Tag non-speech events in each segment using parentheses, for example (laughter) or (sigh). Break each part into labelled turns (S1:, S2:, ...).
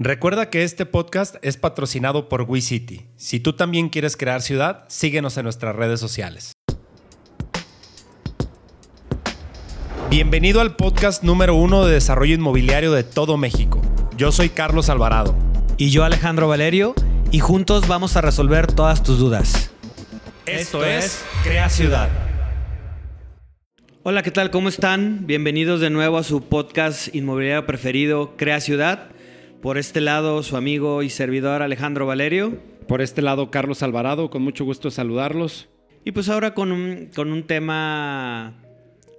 S1: Recuerda que este podcast es patrocinado por WeCity. Si tú también quieres crear ciudad, síguenos en nuestras redes sociales. Bienvenido al podcast número uno de desarrollo inmobiliario de todo México. Yo soy Carlos Alvarado.
S2: Y yo Alejandro Valerio, y juntos vamos a resolver todas tus dudas.
S1: Esto es Crea Ciudad.
S2: Hola, ¿qué tal? ¿Cómo están? Bienvenidos de nuevo a su podcast inmobiliario preferido, Crea Ciudad. Por este lado, su amigo y servidor Alejandro Valerio.
S3: Por este lado, Carlos Alvarado, con mucho gusto saludarlos.
S2: Y pues ahora con un, con un tema,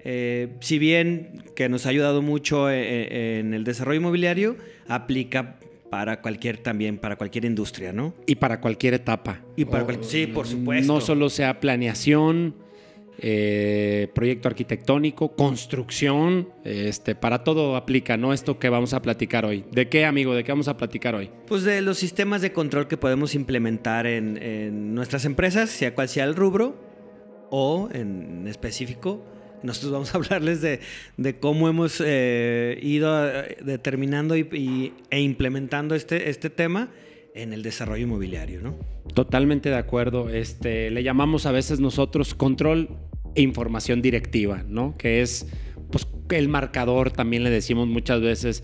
S2: eh, si bien que nos ha ayudado mucho eh, eh, en el desarrollo inmobiliario, aplica para cualquier también, para cualquier industria, ¿no?
S3: Y para cualquier etapa.
S2: Y para cual- sí, por supuesto.
S3: No solo sea planeación, eh, proyecto arquitectónico, construcción, este, para todo aplica, ¿no? Esto que vamos a platicar hoy. ¿De qué, amigo? ¿De qué vamos a platicar hoy?
S2: Pues de los sistemas de control que podemos implementar en, en nuestras empresas, sea cual sea el rubro, o en específico, nosotros vamos a (laughs) hablarles de, de cómo hemos eh, ido eh, determinando y, y- e implementando este, este tema en el desarrollo inmobiliario, ¿no?
S3: Totalmente de acuerdo. Este, le llamamos a veces nosotros control información directiva, ¿no? Que es pues, el marcador, también le decimos muchas veces.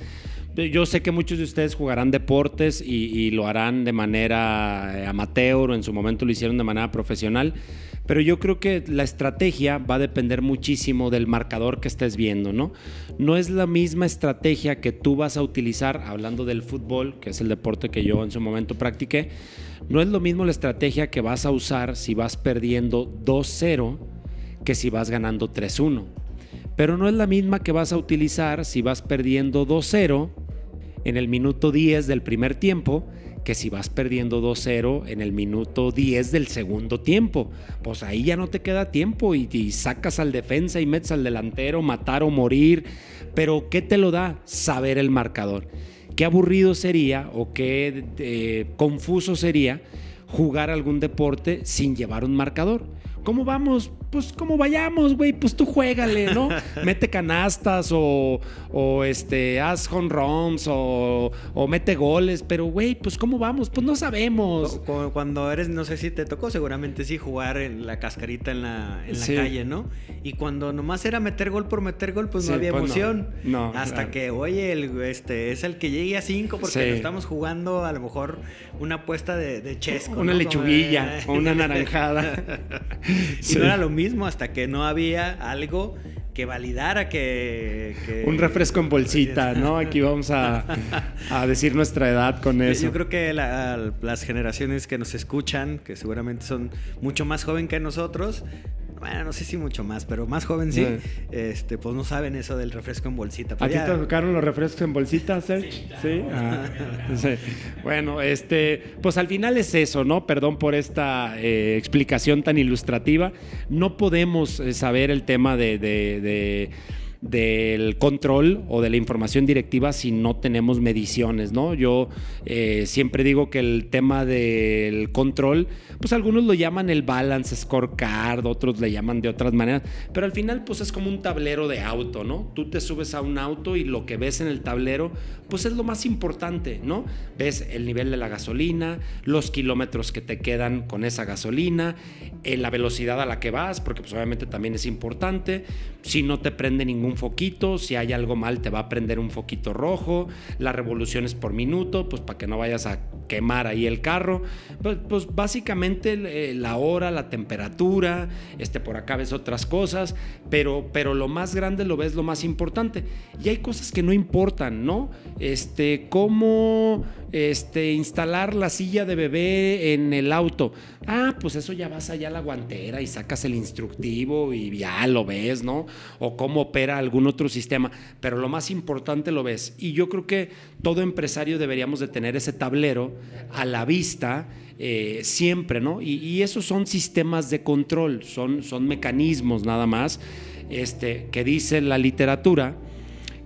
S3: Yo sé que muchos de ustedes jugarán deportes y, y lo harán de manera eh, amateur o en su momento lo hicieron de manera profesional, pero yo creo que la estrategia va a depender muchísimo del marcador que estés viendo, ¿no? No es la misma estrategia que tú vas a utilizar, hablando del fútbol, que es el deporte que yo en su momento practiqué, no es lo mismo la estrategia que vas a usar si vas perdiendo 2-0 que si vas ganando 3-1. Pero no es la misma que vas a utilizar si vas perdiendo 2-0 en el minuto 10 del primer tiempo que si vas perdiendo 2-0 en el minuto 10 del segundo tiempo. Pues ahí ya no te queda tiempo y, y sacas al defensa y metes al delantero, matar o morir. Pero ¿qué te lo da? Saber el marcador. Qué aburrido sería o qué eh, confuso sería jugar algún deporte sin llevar un marcador. ¿Cómo vamos? Pues como vayamos, güey, pues tú juégale, ¿no? (laughs) mete canastas o, o este, haz home runs o, o mete goles, pero güey, pues ¿cómo vamos? Pues no sabemos.
S2: Cuando eres, no sé si te tocó, seguramente sí, jugar en la cascarita en la, en la
S3: Sí.
S2: calle, ¿no? Y cuando nomás era meter gol por meter gol, pues
S3: Sí,
S2: no había
S3: pues
S2: emoción.
S3: No,
S2: Hasta
S3: claro.
S2: que, oye, el, este, es el que llegue a cinco porque
S3: Sí.
S2: lo estamos jugando a lo mejor una apuesta de, de chesco.
S3: Una
S2: ¿no?
S3: lechuguilla
S2: Como-
S3: o una (laughs) naranjada. (laughs) (laughs)
S2: y
S3: Sí.
S2: no era lo mismo hasta que no había algo que validara que... que-
S3: Un refresco en bolsita, ¿no? Aquí vamos a, a decir nuestra edad con eso.
S2: Yo creo que la- las generaciones que nos escuchan, que seguramente son mucho más joven que nosotros, bueno, no sé si mucho más, pero más joven sí,
S3: Sí.
S2: este, pues no saben eso del refresco en bolsita.
S3: ¿A ti
S2: ya-
S3: te tocaron los refrescos en bolsita, Serge? Sí. Ah, (laughs) sí. Bueno, este, pues al final es eso, ¿no? Perdón por esta eh, explicación tan ilustrativa. No podemos eh, saber el tema de, de- de- del control o de la información directiva si no tenemos mediciones, ¿no? Yo eh, siempre digo que el tema del control, pues algunos lo llaman el balance scorecard, otros le llaman de otras maneras, pero al final pues es como un tablero de auto, ¿no? Tú te subes a un auto y lo que ves en el tablero, pues es lo más importante, ¿no? Ves el nivel de la gasolina, los kilómetros que te quedan con esa gasolina, eh, la velocidad a la que vas, porque pues obviamente también es importante, si no te prende ningún foquito, si hay algo mal te va a prender un foquito rojo, las revoluciones por minuto, pues para que no vayas a quemar ahí el carro, pues, pues básicamente eh, la hora, la temperatura, este por acá ves otras cosas, pero, pero lo más grande lo ves lo más importante. Y hay cosas que no importan, ¿no? Este, cómo este, instalar la silla de bebé en el auto. Ah, pues eso ya vas allá a la guantera y sacas el instructivo y ya lo ves, ¿no? O cómo opera algún otro sistema. Pero lo más importante lo ves. Y yo creo que todo empresario deberíamos de tener ese tablero a la vista eh, siempre, ¿no? Y, y esos son sistemas de control, son, son mecanismos nada más, este, que dice la literatura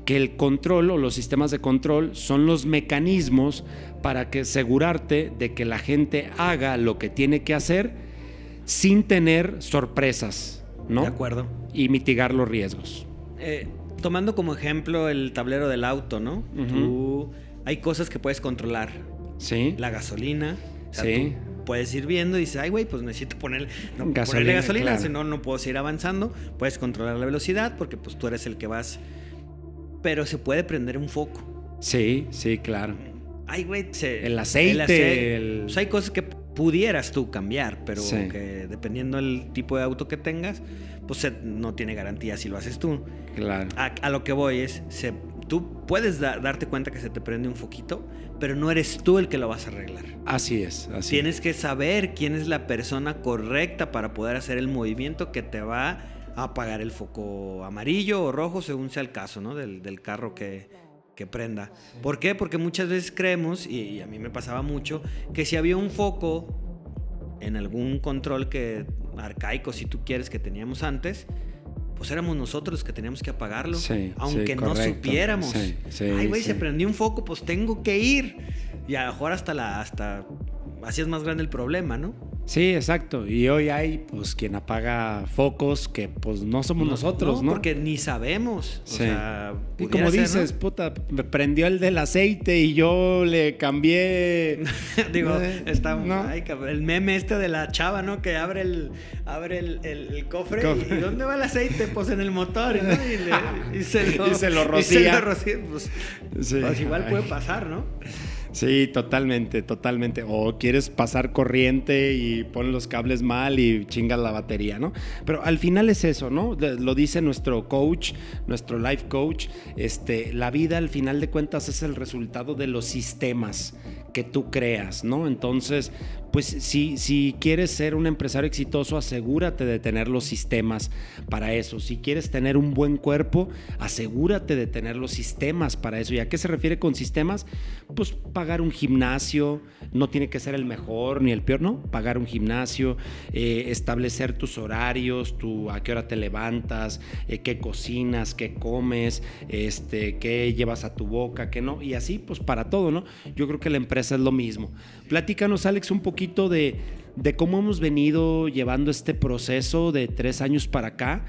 S3: que el control o los sistemas de control son los mecanismos para que asegurarte de que la gente haga lo que tiene que hacer sin tener sorpresas, ¿no?
S2: De acuerdo.
S3: Y mitigar los riesgos.
S2: Eh, tomando como ejemplo el tablero del auto, ¿no? Tú hay cosas que puedes controlar.
S3: Sí.
S2: La gasolina. O sea,
S3: Sí.
S2: tú puedes ir viendo y dices, ay, güey, pues necesito poner, no,
S3: Gasolina,
S2: ponerle gasolina,
S3: claro.
S2: si no, no puedo seguir avanzando. Puedes controlar la velocidad porque pues tú eres el que vas. Pero se puede prender un foco.
S3: Sí, sí, claro.
S2: Ay, güey, se-
S3: El aceite, el-
S2: Pues hay cosas que pudieras tú cambiar, pero
S3: Sí.
S2: que dependiendo del tipo de auto que tengas, pues se- no tiene garantía si lo haces tú.
S3: Claro.
S2: A, a lo que voy es, se- tú puedes da- darte cuenta que se te prende un foquito, pero no eres tú el que lo vas a arreglar.
S3: Así es, así
S2: Tienes que saber quién es la persona correcta para poder hacer el movimiento que te va a apagar el foco amarillo o rojo, según sea el caso, ¿no? Del, del carro que, que prenda. ¿Por qué? Porque muchas veces creemos, y, y a mí me pasaba mucho, que si había un foco en algún control que arcaico, si tú quieres, que teníamos antes, pues éramos nosotros los que teníamos que apagarlo.
S3: Sí,
S2: aunque
S3: sí,
S2: no supiéramos.
S3: Sí,
S2: Ay, güey, se prendió un foco, pues tengo que ir. Y a lo mejor hasta la, hasta hacías más grande el problema, ¿no?
S3: Sí, exacto. Y hoy hay, pues, quien apaga focos que, pues, no somos nosotros, ¿no?
S2: Porque ni sabemos. O
S3: Sí.
S2: sea,
S3: Y como
S2: ser,
S3: dices,
S2: ¿no?
S3: puta, me prendió el del aceite y yo le cambié. (laughs)
S2: Digo,
S3: Eh,
S2: está ay, cabrón, el meme este de la chava, ¿no? Que abre el, abre el, el- el cofre,
S3: Cofre.
S2: y ¿dónde va el aceite? Pues en el motor, ¿no? Y, le- y se (laughs) lo,
S3: Y se lo
S2: y se lo rocía, Pues,
S3: Sí.
S2: pues igual
S3: Ay.
S2: puede pasar, ¿no?
S3: Sí, totalmente, totalmente. O quieres pasar corriente y pones los cables mal y chingas la batería, ¿no? Pero al final es eso, ¿no? Lo dice nuestro coach, nuestro life coach. Este, la vida al final de cuentas es el resultado de los sistemas que tú creas, ¿no? Entonces, pues si, si quieres ser un empresario exitoso, asegúrate de tener los sistemas para eso. Si quieres tener un buen cuerpo, asegúrate de tener los sistemas para eso. ¿Y a qué se refiere con sistemas? Pues pagar un gimnasio, no tiene que ser el mejor ni el peor, no, pagar un gimnasio, eh, establecer tus horarios, tu, a qué hora te levantas, eh, qué cocinas, qué comes, este, qué llevas a tu boca, qué no, y así pues para todo, ¿no? Yo creo que la empresa es lo mismo. Platícanos, Alex, un poquito de, de cómo hemos venido llevando este proceso de tres años para acá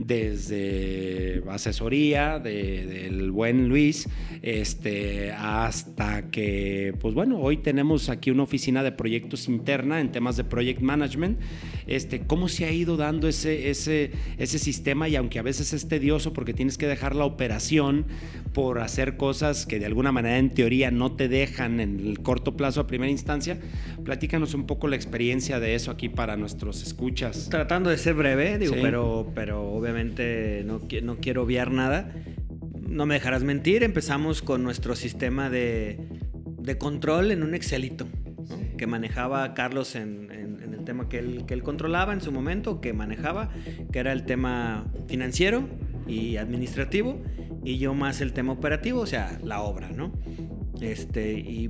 S3: desde asesoría de- del buen Luis este, hasta que, pues bueno, hoy tenemos aquí una oficina de proyectos interna en temas de project management. Este, ¿Cómo se ha ido dando ese, ese, ese sistema? Y aunque a veces es tedioso porque tienes que dejar la operación por hacer cosas que de alguna manera en teoría no te dejan en el corto plazo a primera instancia, platícanos un poco la experiencia de eso aquí para nuestros escuchas.
S2: Tratando de ser breve, digo,
S3: Sí.
S2: pero, pero obviamente no, qui- no quiero obviar nada. No me dejarás mentir, empezamos con nuestro sistema de, de control en un Excelito, ¿no? que manejaba Carlos en, en- en el tema que él, que él controlaba en su momento, que manejaba, que era el tema financiero y administrativo, y yo más el tema operativo, o sea, la obra, ¿no? Este, y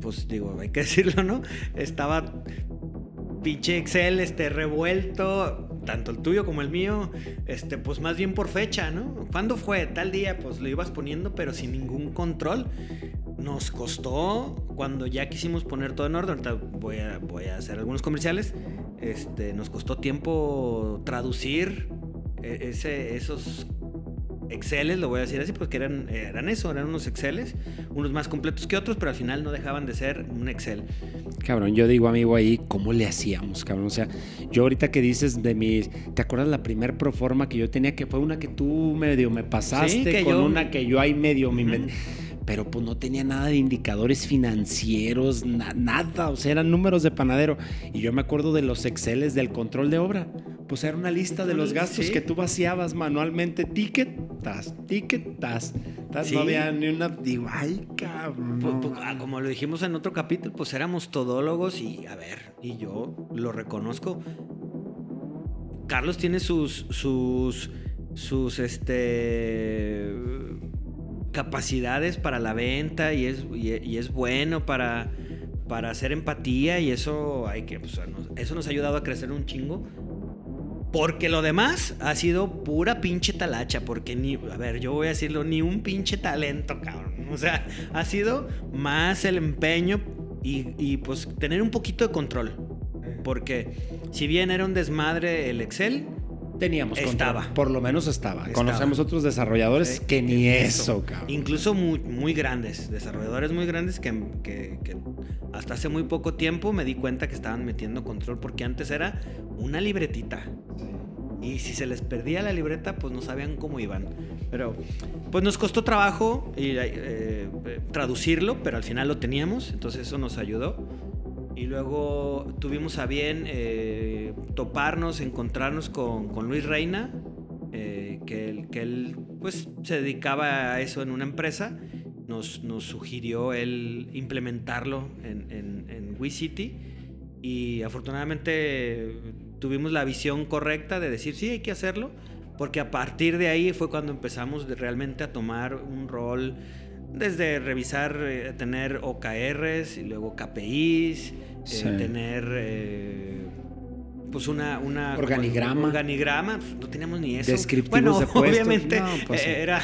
S2: pues digo, hay que (laughs) decirlo, ¿no? Estaba pinche Excel este revuelto, tanto el tuyo como el mío, este pues más bien por fecha, ¿no? ¿Cuándo fue? Tal día, pues lo ibas poniendo pero sin ningún control. Nos costó cuando ya quisimos poner todo en orden, ahorita voy a, voy a hacer algunos comerciales, este nos costó tiempo traducir e- ese, esos Exceles, lo voy a decir así, porque eran, eran eso, eran unos Exceles, unos más completos que otros, pero al final no dejaban de ser un Excel.
S3: Cabrón, yo digo, amigo, ahí, ¿cómo le hacíamos, cabrón? O sea, yo ahorita que dices de mis. ¿Te acuerdas la primer proforma que yo tenía? Que fue una que tú medio me pasaste
S2: Sí, que
S3: con
S2: yo-
S3: una que yo ahí medio me
S2: Ujú.
S3: inventé. Pero pues no tenía nada de indicadores financieros, na- nada. O sea, eran números de panadero. Y yo me acuerdo de los Exceles del control de obra. Pues era una lista de los gastos
S2: Sí.
S3: que tú vaciabas manualmente. Ticket, tas, ticket, tas. tas.
S2: Sí.
S3: No había ni una. Digo, ay, cabrón.
S2: Pu-
S3: no
S2: pu- ah, como lo dijimos en otro capítulo, pues éramos todólogos y a ver, y yo lo reconozco. Carlos tiene sus sus sus este capacidades para la venta y es y, y es bueno para para hacer empatía y eso hay que pues, eso nos ha ayudado a crecer un chingo. Porque lo demás ha sido pura pinche talacha. Porque ni, a ver, yo voy a decirlo, ni un pinche talento, cabrón. O sea, ha sido más el empeño y, y, pues tener un poquito de control. Porque si bien era un desmadre el Excel,
S3: Teníamos
S2: Estaba.
S3: control. Por lo menos estaba.
S2: Estaba.
S3: Conocemos otros desarrolladores
S2: Sí,
S3: que ni eso, cabrón.
S2: Incluso muy, muy grandes, desarrolladores muy grandes que, que- que hasta hace muy poco tiempo me di cuenta que estaban metiendo control porque antes era una libretita. Y si se les perdía la libreta, pues no sabían cómo iban. Pero pues nos costó trabajo y, eh, eh, traducirlo, pero al final lo teníamos, entonces eso nos ayudó. Y luego tuvimos a bien eh, toparnos, encontrarnos con, Luis Reina, eh, que, él, pues se dedicaba a eso en una empresa. Nos, sugirió él implementarlo en, en, en WeCity y afortunadamente tuvimos la visión correcta de decir sí, hay que hacerlo, porque a partir de ahí fue cuando empezamos realmente a tomar un rol desde revisar, eh, tener OKRs y luego KPIs, eh, tener eh, pues una, una
S3: Organigrama.
S2: un organigrama, pues, no teníamos ni eso.
S3: Descriptivos
S2: bueno,
S3: de puestos.
S2: obviamente
S3: No, pues, sí.
S2: eh, era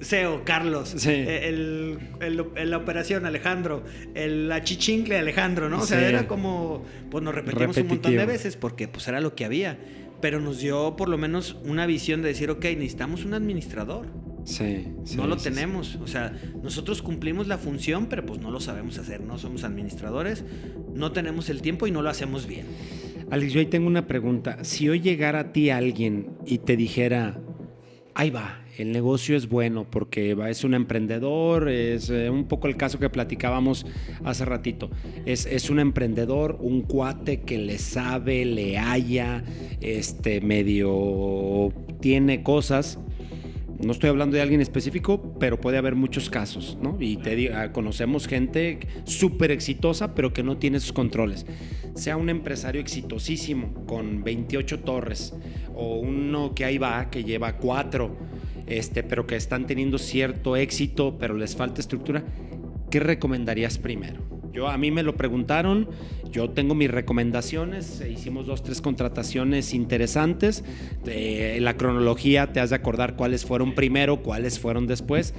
S2: CEO Carlos,
S3: Sí.
S2: el, el- el- la operación Alejandro, el achichincle Alejandro, ¿no? O sea,
S3: Sí.
S2: era como, pues nos repetimos un montón de veces porque pues era lo que había. Pero nos dio por lo menos una visión de decir, ok, necesitamos un administrador.
S3: Sí, sí,
S2: no lo
S3: sí, sí.
S2: tenemos. O sea, nosotros cumplimos la función, pero pues no lo sabemos hacer. No somos administradores, no tenemos el tiempo y no lo hacemos bien.
S3: Alex, yo ahí tengo una pregunta. Si hoy llegara a ti alguien y te dijera, ahí va, el negocio es bueno porque va- es un emprendedor, es eh, un poco el caso que platicábamos hace ratito. Es, es un emprendedor, un cuate que le sabe, le halla, este, medio tiene cosas. No estoy hablando de alguien específico, pero puede haber muchos casos, ¿no? Y te ah, conocemos gente súper exitosa, pero que no tiene sus controles. Sea un empresario exitosísimo con 28 torres, o uno que ahí va, que lleva cuatro, este, pero que están teniendo cierto éxito, pero les falta estructura. ¿Qué recomendarías primero? Yo a mí me lo preguntaron, yo tengo mis recomendaciones, hicimos dos, tres contrataciones interesantes. Eh, la cronología te has de acordar cuáles fueron primero, cuáles fueron después.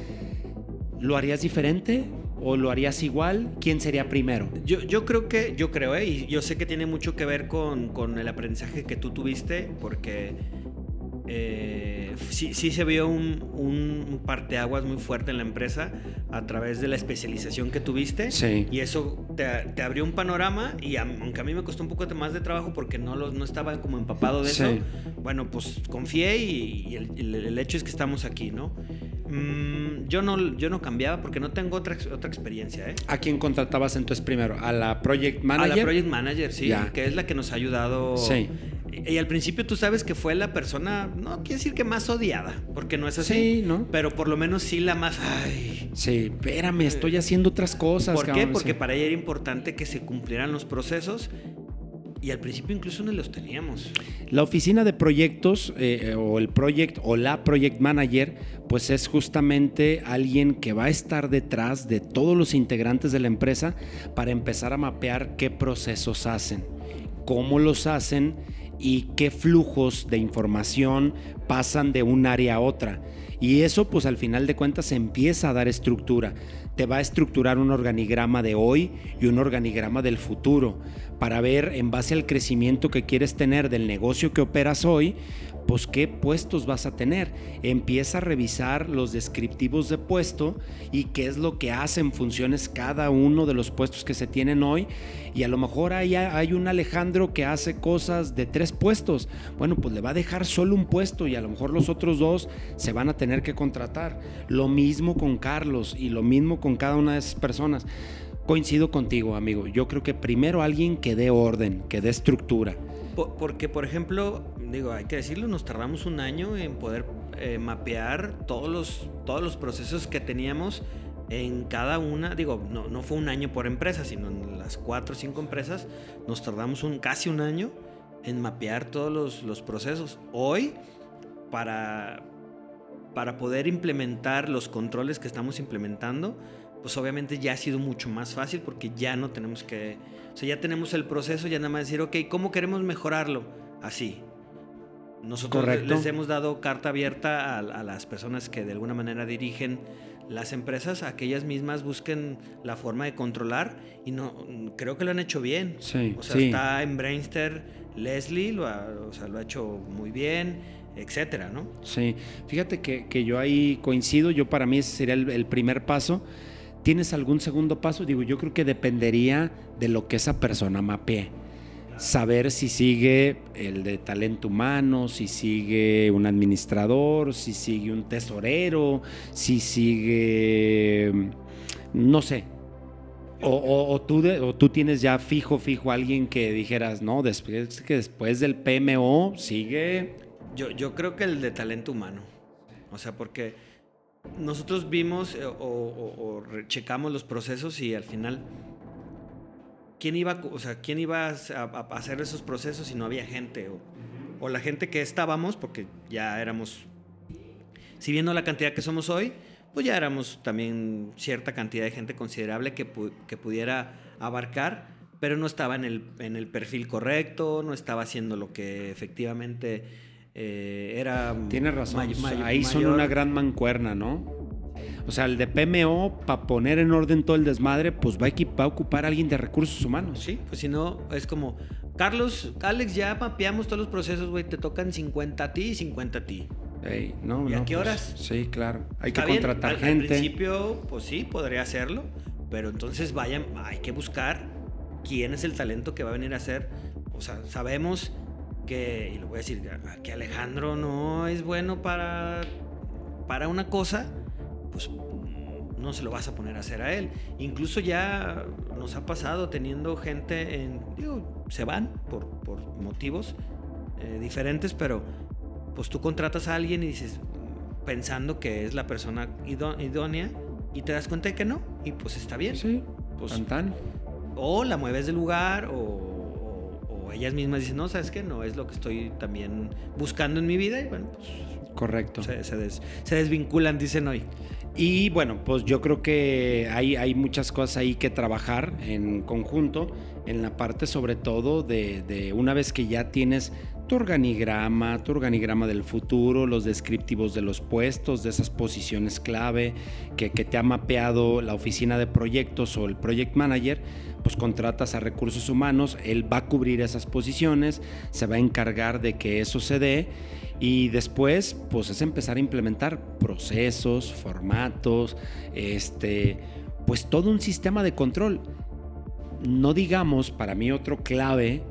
S3: ¿Lo harías diferente o lo harías igual? ¿Quién sería primero?
S2: Yo, yo creo que, yo creo, ¿eh? y yo sé que tiene mucho que ver con, con el aprendizaje que tú tuviste, porque eh, sí, sí se vio un, un parteaguas muy fuerte en la empresa a través de la especialización que tuviste.
S3: Sí.
S2: Y eso te, te abrió un panorama, y a- aunque a mí me costó un poco más de trabajo porque no, lo- no estaba como empapado de
S3: Sí.
S2: eso, bueno, pues confié y, y el, hecho es que estamos aquí, ¿no? Mm, yo ¿no? yo no cambiaba porque no tengo otra, otra experiencia, ¿eh?
S3: ¿A quién contratabas entonces primero? ¿A la Project Manager?
S2: A la Project Manager, sí, que es la que nos ha ayudado.
S3: Sí.
S2: Y, al principio tú sabes que fue la persona, no quiero decir que más odiada, porque no es así.
S3: Sí, ¿no?
S2: Pero por lo menos sí la más. Ay.
S3: Sí, espérame, estoy haciendo otras cosas.
S2: ¿Por qué? Porque
S3: sí.
S2: para ella era importante que se cumplieran los procesos. Y al principio incluso no los teníamos.
S3: La oficina de proyectos eh, o el project o la project manager, pues es justamente alguien que va a estar detrás de todos los integrantes de la empresa para empezar a mapear qué procesos hacen, cómo los hacen y qué flujos de información pasan de un área a otra. Y eso pues al final de cuentas empieza a dar estructura. Te va a estructurar un organigrama de hoy y un organigrama del futuro para ver en base al crecimiento que quieres tener del negocio que operas hoy, pues qué puestos vas a tener. Empieza a revisar los descriptivos de puesto y qué es lo que hacen funciones cada uno de los puestos que se tienen hoy. Y a lo mejor hay, hay un Alejandro que hace cosas de tres puestos. Bueno, pues le va a dejar solo un puesto y a lo mejor los otros dos se van a tener que contratar. Lo mismo con Carlos y lo mismo con cada una de esas personas. Coincido contigo, amigo. Yo creo que primero alguien que dé orden, que dé estructura.
S2: Po- Porque, por ejemplo, digo, hay que decirlo, nos tardamos un año en poder eh, mapear todos los, todos los procesos que teníamos en cada una. Digo, no, no fue un año por empresa, sino en las cuatro o cinco empresas nos tardamos un, casi un año en mapear todos los, los procesos. Hoy, para, para poder implementar los controles que estamos implementando, pues obviamente ya ha sido mucho más fácil porque ya no tenemos que, o sea, ya tenemos el proceso, ya nada más decir, ok, ¿cómo queremos mejorarlo? Así. Nosotros
S3: Correcto.
S2: les hemos dado carta abierta a, a las personas que de alguna manera dirigen las empresas a que ellas mismas busquen la forma de controlar y no creo que lo han hecho bien.
S3: Sí,
S2: O sea,
S3: sí.
S2: está en Brainster Leslie lo ha, o sea, lo ha hecho muy bien, etcétera, ¿no?
S3: Sí, fíjate que, que yo ahí coincido, yo para mí ese sería el, el primer paso. ¿Tienes algún segundo paso? Digo, yo creo que dependería de lo que esa persona mapee. Saber si sigue el de talento humano, si sigue un administrador, si sigue un tesorero, si sigue, no sé. O, tú, o tú tienes ya fijo, fijo alguien que dijeras, no, después, que después del PMO sigue
S2: Yo, yo creo que el de talento humano. O sea, porque nosotros vimos eh, o, checamos los procesos y al final, ¿quién iba, o sea, ¿quién iba a, hacer esos procesos si no había gente? O, o la gente que estábamos, porque ya éramos, si viendo la cantidad que somos hoy, pues ya éramos también cierta cantidad de gente considerable que, pu- que pudiera abarcar, pero no estaba en el perfil correcto, no estaba haciendo lo que efectivamente eh, era...
S3: Tienes razón.
S2: may- may-
S3: Ahí son una gran mancuerna, ¿no? O sea, el de PMO, para poner en orden todo el desmadre, pues va a, ocupar a alguien de recursos humanos.
S2: Sí, pues si no, es como, Carlos, Alex, ya mapeamos todos los procesos, güey, te tocan 50 a ti y 50 a ti.
S3: Ey, no,
S2: ¿Y a qué
S3: pues,
S2: horas?
S3: sí, claro. Hay que
S2: Está
S3: contratar
S2: al- Al
S3: gente.
S2: principio, pues sí, podría hacerlo, pero entonces vayan, hay que buscar quién es el talento que va a venir a hacer. O sea, sabemos que, y lo voy a decir, que Alejandro no es bueno para, para una cosa, pues mm, no se lo vas a poner a hacer a él. Incluso ya nos ha pasado teniendo gente en, digo, se van por, por motivos eh, diferentes, pero pues tú contratas a alguien y dices, pensando que es la persona idó- idónea y te das cuenta de que no, y pues está bien.
S3: Sí,
S2: Pues,
S3: tan, tan.
S2: o la mueves del lugar o, o- ellas mismas dicen, no, sabes que no es lo que estoy también buscando en mi vida y bueno, pues
S3: Correcto.
S2: se, se des- se desvinculan, dicen hoy.
S3: Y bueno, pues yo creo que hay, hay muchas cosas ahí que trabajar en conjunto, en la parte sobre todo de, de una vez que ya tienes tu organigrama, tu organigrama del futuro, los descriptivos de los puestos, de esas posiciones clave que, que te ha mapeado la oficina de proyectos o el project manager, pues contratas a recursos humanos, él va a cubrir esas posiciones, se va a encargar de que eso se dé y después, pues es empezar a implementar procesos, formatos, este, pues todo un sistema de control. No digamos, para mí otro clave,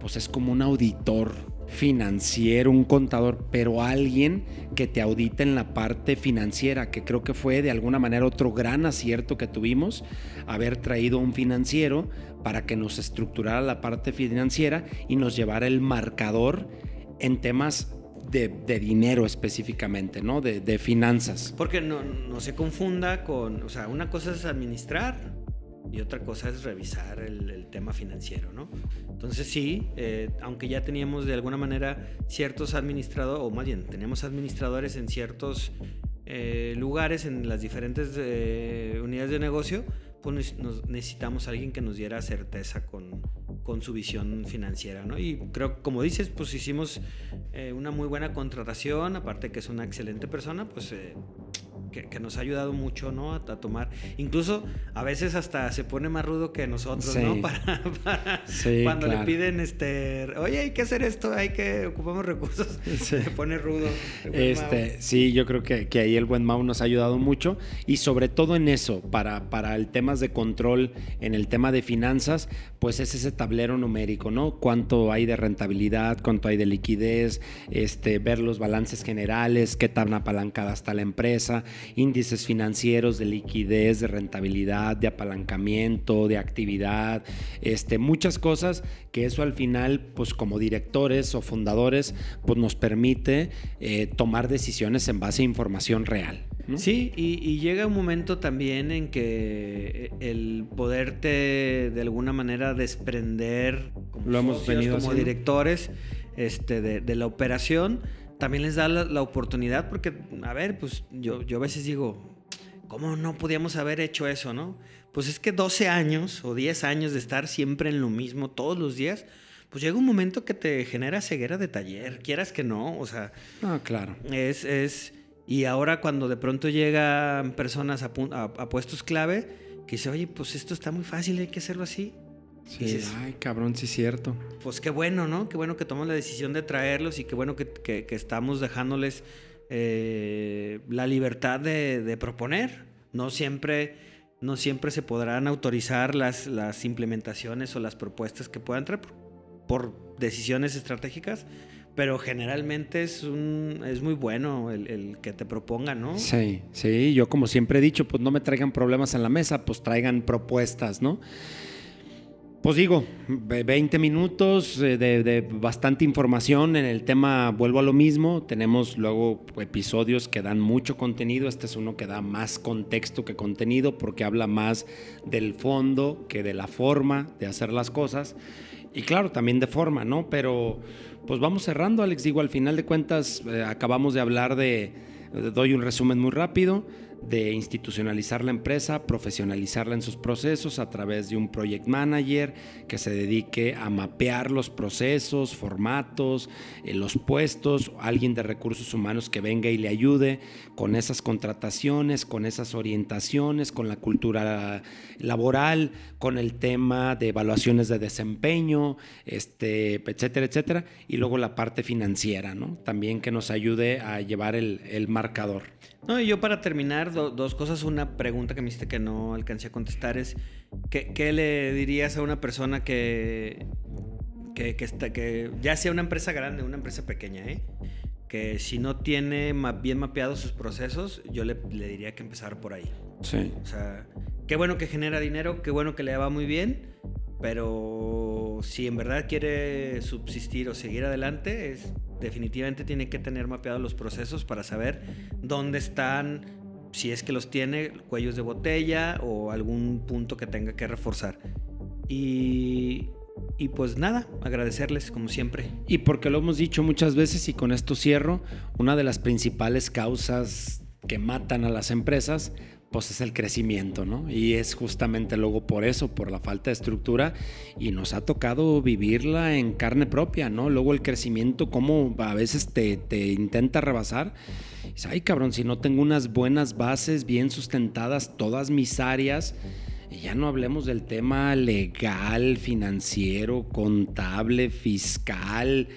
S3: pues es como un auditor financiero, un contador, pero alguien que te audita en la parte financiera, que creo que fue de alguna manera otro gran acierto que tuvimos, haber traído un financiero para que nos estructurara la parte financiera y nos llevara el marcador en temas de, dinero específicamente, ¿no? De, de finanzas.
S2: Porque no, no se confunda con, o sea, una cosa es administrar y otra cosa es revisar el, el tema financiero, ¿no? Entonces sí, eh, aunque ya teníamos de alguna manera ciertos administradores, o más bien, tenemos administradores en ciertos eh, lugares, en las diferentes eh, unidades de negocio, pues nos- necesitamos a alguien que nos diera certeza con, con su visión financiera, ¿no? Y creo, como dices, pues hicimos eh, una muy buena contratación, aparte que es una excelente persona, pues eh, que, que nos ha ayudado mucho, ¿no? A, a tomar, incluso a veces hasta se pone más rudo que nosotros,
S3: Sí.
S2: ¿no? (laughs) Para, para-
S3: Sí,
S2: cuando
S3: claro.
S2: le piden, este, oye, hay que hacer esto, hay que ocupamos recursos, (laughs) se pone rudo.
S3: Este, sí, yo creo que, que ahí el buen Mau nos ha ayudado mucho y sobre todo en eso, para, para el temas de control, en el tema de finanzas, pues es ese tablero numérico, ¿no? Cuánto hay de rentabilidad, cuánto hay de liquidez, este, ver los balances generales, qué tan apalancada está la empresa, índices financieros de liquidez, de rentabilidad, de apalancamiento, de actividad, este, muchas cosas que eso al final, pues como directores o fundadores, pues nos permite eh, tomar decisiones en base a información real. ¿no?
S2: Sí, y, y llega un momento también en que el poderte de alguna manera desprender como
S3: Lo hemos
S2: socios,
S3: venido
S2: como
S3: haciendo.
S2: directores este, de, de la operación, también les da la, la oportunidad porque, a ver, pues yo, yo a veces digo, ¿cómo no podíamos haber hecho eso, no? Pues es que 12 años o 10 años de estar siempre en lo mismo todos los días, pues llega un momento que te genera ceguera de taller, quieras que no, o sea...
S3: Ah, claro.
S2: Es, es, y ahora cuando de pronto llegan personas a- a puestos clave, que dice, oye, pues esto está muy fácil, hay que hacerlo así.
S3: Sí, ay, cabrón, sí es cierto.
S2: Pues qué bueno, ¿no? Qué bueno que tomamos la decisión de traerlos y qué bueno que, que, estamos dejándoles eh, la libertad de, de, proponer. No siempre, no siempre se podrán autorizar las, las implementaciones o las propuestas que puedan traer por, por decisiones estratégicas, pero generalmente es, un, es muy bueno el, que te propongan, ¿no?
S3: Sí, sí, yo como siempre he dicho, pues no me traigan problemas en la mesa, pues traigan propuestas, ¿no? Pues digo, 20 minutos eh, de, bastante información en el tema, vuelvo a lo mismo, tenemos luego episodios que dan mucho contenido, este es uno que da más contexto que contenido porque habla más del fondo que de la forma de hacer las cosas. Y claro, también de forma, ¿no? Pero pues vamos cerrando, Alex, digo, al final de cuentas eh, acabamos de hablar de, doy un resumen muy rápido, de institucionalizar la empresa, profesionalizarla en sus procesos a través de un project manager que se dedique a mapear los procesos, formatos, eh, los puestos, alguien de recursos humanos que venga y le ayude con esas contrataciones, con esas orientaciones, con la cultura laboral, con el tema de evaluaciones de desempeño, este, etcétera, etcétera, y luego la parte financiera, ¿no? También que nos ayude a llevar el, el marcador.
S2: No, y yo para terminar, dos cosas. Una pregunta que me hiciste que no alcancé a contestar es, ¿qué, ¿qué, le dirías a una persona que, que, que, está, que ya sea una empresa grande, una empresa pequeña, ¿eh? que si no tiene bien mapeados sus procesos, yo le, le diría que empezar por ahí.
S3: Sí.
S2: O sea, qué bueno que genera dinero, qué bueno que le va muy bien, pero si en verdad quiere subsistir o seguir adelante, es definitivamente tiene que tener mapeados los procesos para saber dónde están, si es que los tiene, cuellos de botella o algún punto que tenga que reforzar. Y, y pues nada, agradecerles como siempre.
S3: Y porque lo hemos dicho muchas veces y con esto cierro, una de las principales causas que matan a las empresas pues es el crecimiento, ¿no? Y es justamente luego por eso, por la falta de estructura, y nos ha tocado vivirla en carne propia, ¿no? Luego el crecimiento, como a veces te, te intenta rebasar. Ay, cabrón, si no tengo unas buenas bases bien sustentadas, todas mis áreas, ya no hablemos del tema legal, financiero, contable, fiscal,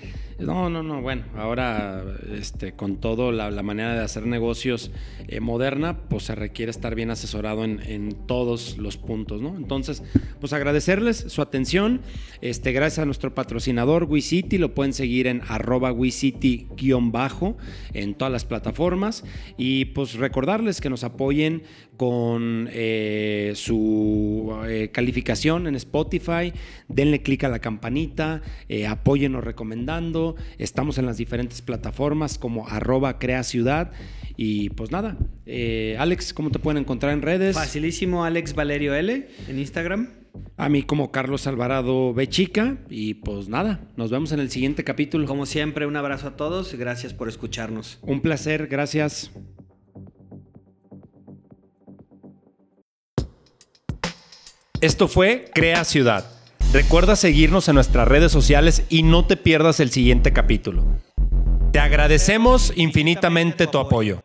S3: no, no, no, bueno, ahora este, con todo la, manera de hacer negocios eh, moderna, pues se requiere estar bien asesorado en, todos los puntos, ¿no? Entonces, pues agradecerles su atención, este, gracias a nuestro patrocinador WeCity, lo pueden seguir en arroba WeCity-bajo en todas las plataformas y pues recordarles que nos apoyen con eh, su eh, calificación en Spotify, denle clic a la campanita, apóyenos recomendando, Estamos en las diferentes plataformas como arroba crea ciudad. Y pues nada, eh, Alex, ¿cómo te pueden encontrar en redes?
S2: Facilísimo, Alex Valerio L en Instagram.
S3: A mí como Carlos Alvarado Bechica. Y pues nada, nos vemos en el siguiente capítulo.
S2: Como siempre, un abrazo a todos gracias por escucharnos.
S3: Un placer, gracias.
S1: Esto fue Crea Ciudad Recuerda seguirnos en nuestras redes sociales y no te pierdas el siguiente capítulo. Te agradecemos infinitamente tu apoyo.